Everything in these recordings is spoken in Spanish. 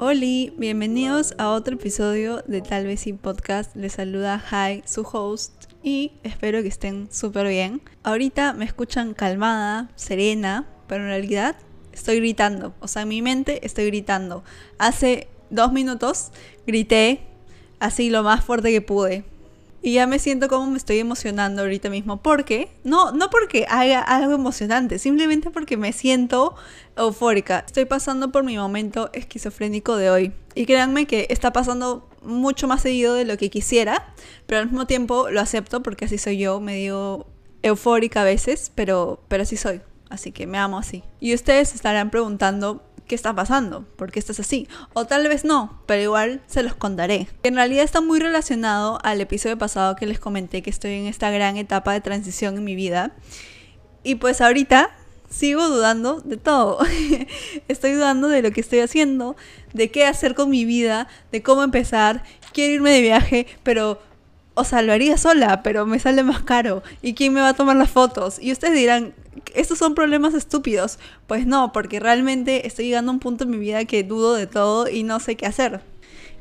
Hola, bienvenidos a otro episodio de Tal vez sin podcast. Les saluda Hi, su host, y espero que estén súper bien. Ahorita me escuchan calmada, serena, pero en realidad estoy gritando. O sea, en mi mente estoy gritando. Hace dos minutos grité así lo más fuerte que pude. Y ya me siento como me estoy emocionando ahorita mismo. Porque, no, no porque haga algo emocionante, simplemente porque me siento eufórica. Estoy pasando por mi momento esquizofrénico de hoy. Y créanme que está pasando mucho más seguido de lo que quisiera, pero al mismo tiempo lo acepto porque así soy yo, medio eufórica a veces, pero, pero así soy. Así que me amo así. Y ustedes estarán preguntando qué está pasando, por qué estás así. O tal vez no, pero igual se los contaré. En realidad está muy relacionado al episodio pasado que les comenté que estoy en esta gran etapa de transición en mi vida. Y pues ahorita sigo dudando de todo. estoy dudando de lo que estoy haciendo, de qué hacer con mi vida, de cómo empezar. Quiero irme de viaje, pero o sea, lo haría sola, pero me sale más caro. ¿Y quién me va a tomar las fotos? Y ustedes dirán, estos son problemas estúpidos. Pues no, porque realmente estoy llegando a un punto en mi vida que dudo de todo y no sé qué hacer.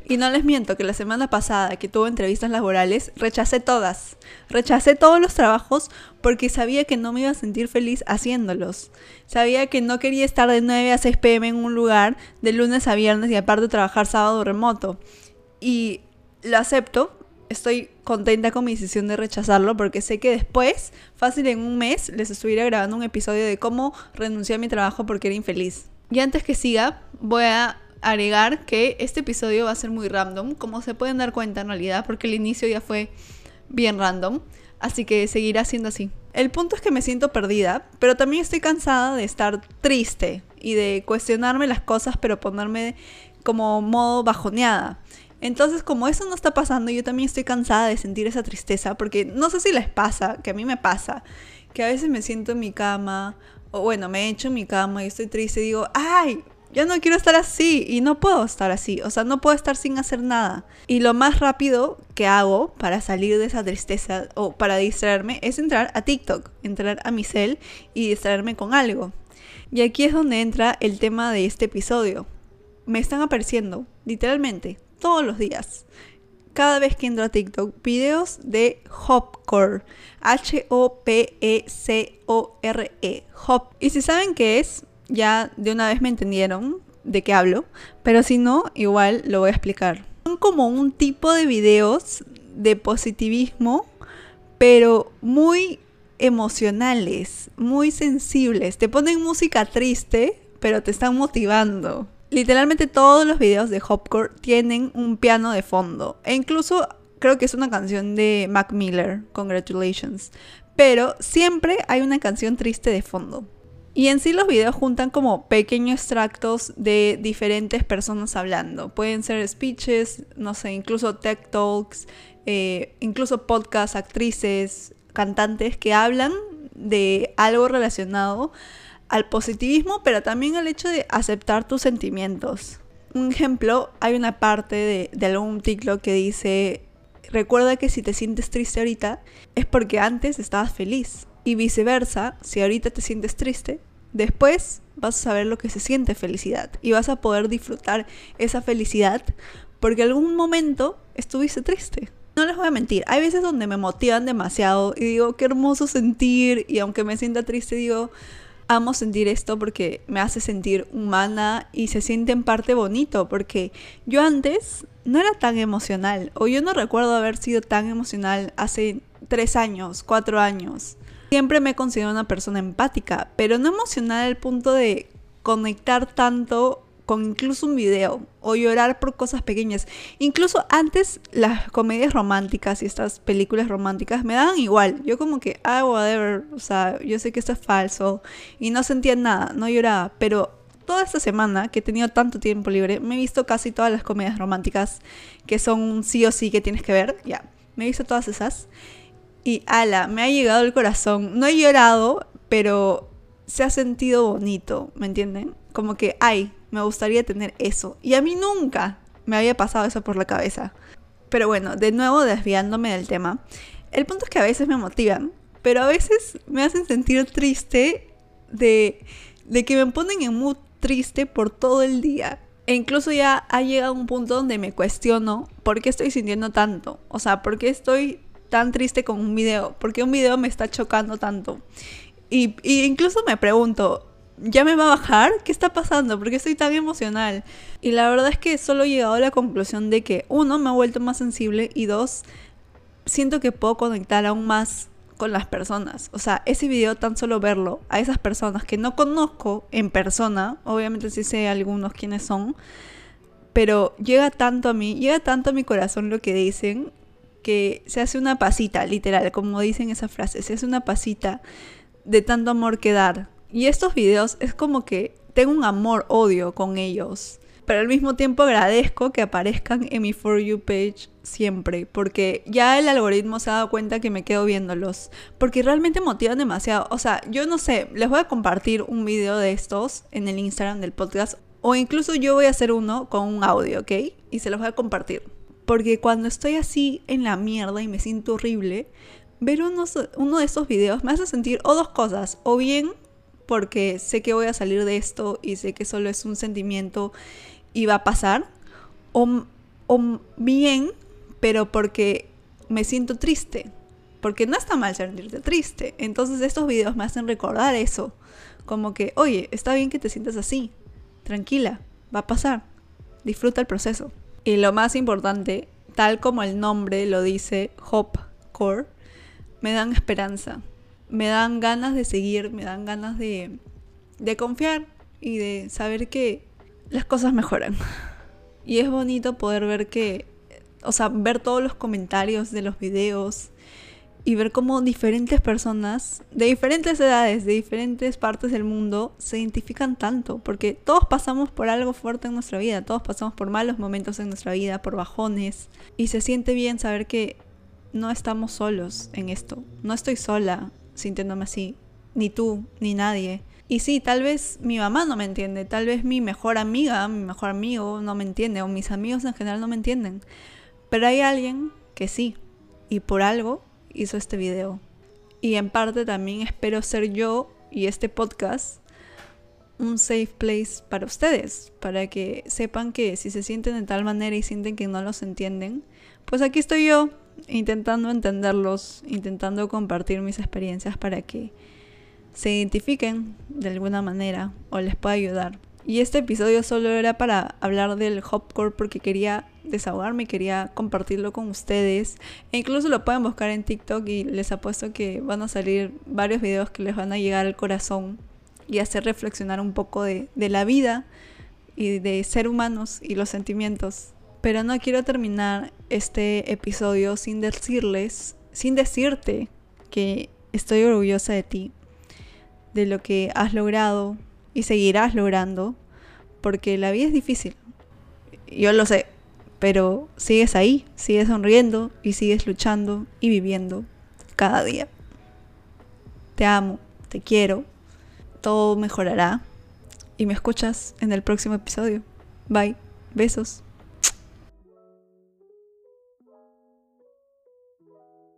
Y no les miento que la semana pasada que tuve entrevistas laborales, rechacé todas. Rechacé todos los trabajos porque sabía que no me iba a sentir feliz haciéndolos. Sabía que no quería estar de 9 a 6 pm en un lugar de lunes a viernes y aparte trabajar sábado remoto. Y lo acepto, estoy contenta con mi decisión de rechazarlo porque sé que después, fácil en un mes, les estuviera grabando un episodio de cómo renuncié a mi trabajo porque era infeliz. Y antes que siga, voy a agregar que este episodio va a ser muy random, como se pueden dar cuenta en realidad, porque el inicio ya fue bien random, así que seguirá siendo así. El punto es que me siento perdida, pero también estoy cansada de estar triste y de cuestionarme las cosas, pero ponerme como modo bajoneada. Entonces, como eso no está pasando, yo también estoy cansada de sentir esa tristeza, porque no sé si les pasa, que a mí me pasa, que a veces me siento en mi cama, o bueno, me echo en mi cama y estoy triste digo, ay, ya no quiero estar así y no puedo estar así, o sea, no puedo estar sin hacer nada. Y lo más rápido que hago para salir de esa tristeza o para distraerme es entrar a TikTok, entrar a mi cel y distraerme con algo. Y aquí es donde entra el tema de este episodio. Me están apareciendo, literalmente, todos los días. Cada vez que entro a TikTok, videos de Hopcore. H-O-P-E-C-O-R-E. Hop. Y si saben qué es, ya de una vez me entendieron de qué hablo. Pero si no, igual lo voy a explicar. Son como un tipo de videos de positivismo, pero muy emocionales, muy sensibles. Te ponen música triste, pero te están motivando. Literalmente todos los videos de Hopcore tienen un piano de fondo. E incluso creo que es una canción de Mac Miller, Congratulations. Pero siempre hay una canción triste de fondo. Y en sí los videos juntan como pequeños extractos de diferentes personas hablando. Pueden ser speeches, no sé, incluso tech talks, eh, incluso podcasts, actrices, cantantes que hablan de algo relacionado al positivismo, pero también al hecho de aceptar tus sentimientos. Un ejemplo, hay una parte de, algún TikTok que dice, recuerda que si te sientes triste ahorita es porque antes estabas feliz. Y viceversa, si ahorita te sientes triste, después vas a saber lo que se siente felicidad. Y vas a poder disfrutar esa felicidad porque algún momento estuviste triste. No les voy a mentir, hay veces donde me motivan demasiado y digo, qué hermoso sentir. Y aunque me sienta triste, digo, amo sentir esto porque me hace sentir humana y se siente en parte bonito porque yo antes no era tan emocional o yo no recuerdo haber sido tan emocional hace tres años, cuatro años. Siempre me he considerado una persona empática, pero no emocional al punto de conectar tanto con incluso un video o llorar por cosas pequeñas. Incluso antes las comedias románticas y estas películas románticas me daban igual. Yo como que, ah, whatever, o sea, yo sé que esto es falso y no sentía nada, no lloraba, pero toda esta semana que he tenido tanto tiempo libre, me he visto casi todas las comedias románticas que son sí o sí que tienes que ver, ya, me he visto todas esas. Y ala, me ha llegado el corazón. No he llorado, pero se ha sentido bonito, ¿me entienden? Como que, ay, me gustaría tener eso. Y a mí nunca me había pasado eso por la cabeza. Pero bueno, de nuevo desviándome del tema, el punto es que a veces me motivan, pero a veces me hacen sentir triste de, de que me ponen en mood triste por todo el día. E incluso ya ha llegado un punto donde me cuestiono por qué estoy sintiendo tanto. O sea, por qué estoy tan triste con un video. ¿Por qué un video me está chocando tanto? Y, y incluso me pregunto, ¿ya me va a bajar? ¿Qué está pasando? ¿Por qué estoy tan emocional? Y la verdad es que solo he llegado a la conclusión de que, uno, me ha vuelto más sensible y dos, siento que puedo conectar aún más con las personas. O sea, ese video tan solo verlo a esas personas que no conozco en persona, obviamente sí sé algunos quiénes son, pero llega tanto a mí, llega tanto a mi corazón lo que dicen, que se hace una pasita, literal, como dicen esa frase, se hace una pasita de tanto amor que dar. Y estos videos es como que tengo un amor-odio con ellos pero al mismo tiempo agradezco que aparezcan en mi For You page siempre, porque ya el algoritmo se ha dado cuenta que me quedo viéndolos, porque realmente motivan demasiado. O sea, yo no sé, les voy a compartir un video de estos en el Instagram del podcast, o incluso yo voy a hacer uno con un audio, ¿ok? Y se los voy a compartir. Porque cuando estoy así en la mierda y me siento horrible, ver uno de estos videos me hace sentir o dos cosas, o bien porque sé que voy a salir de esto y sé que solo es un sentimiento y va a pasar, o, bien, pero porque me siento triste, porque no está mal sentirte triste. Entonces estos videos me hacen recordar eso, como que, oye, está bien que te sientas así, tranquila, va a pasar, disfruta el proceso. Y lo más importante, tal como el nombre lo dice, Hope Core, me dan esperanza, me dan ganas de seguir, me dan ganas de, de confiar y de saber que las cosas mejoran. Y es bonito poder ver que, o sea, ver todos los comentarios de los videos y ver cómo diferentes personas de diferentes edades, de diferentes partes del mundo, se identifican tanto, porque todos pasamos por algo fuerte en nuestra vida, todos pasamos por malos momentos en nuestra vida, por bajones, y se siente bien saber que no estamos solos en esto, no estoy sola sintiéndome así, ni tú, ni nadie. Y sí, tal vez mi mamá no me entiende, tal vez mi mejor amiga, mi mejor amigo no me entiende, o mis amigos en general no me entienden. Pero hay alguien que sí, y por algo hizo este video. Y en parte también espero ser yo y este podcast un safe place para ustedes, para que sepan que si se sienten de tal manera y sienten que no los entienden, pues aquí estoy yo intentando entenderlos, intentando compartir mis experiencias para que se identifiquen de alguna manera o les pueda ayudar. Y este episodio solo era para hablar del Hopcore porque quería desahogarme, quería compartirlo con ustedes. E incluso lo pueden buscar en TikTok y les apuesto que van a salir varios videos que les van a llegar al corazón y hacer reflexionar un poco de, de la vida y de ser humanos y los sentimientos. Pero no quiero terminar este episodio sin decirles, sin decirte que estoy orgullosa de ti, de lo que has logrado y seguirás logrando, porque la vida es difícil. Yo lo sé, pero sigues ahí, sigues sonriendo y sigues luchando y viviendo cada día. Te amo, te quiero, todo mejorará y me escuchas en el próximo episodio. Bye, besos.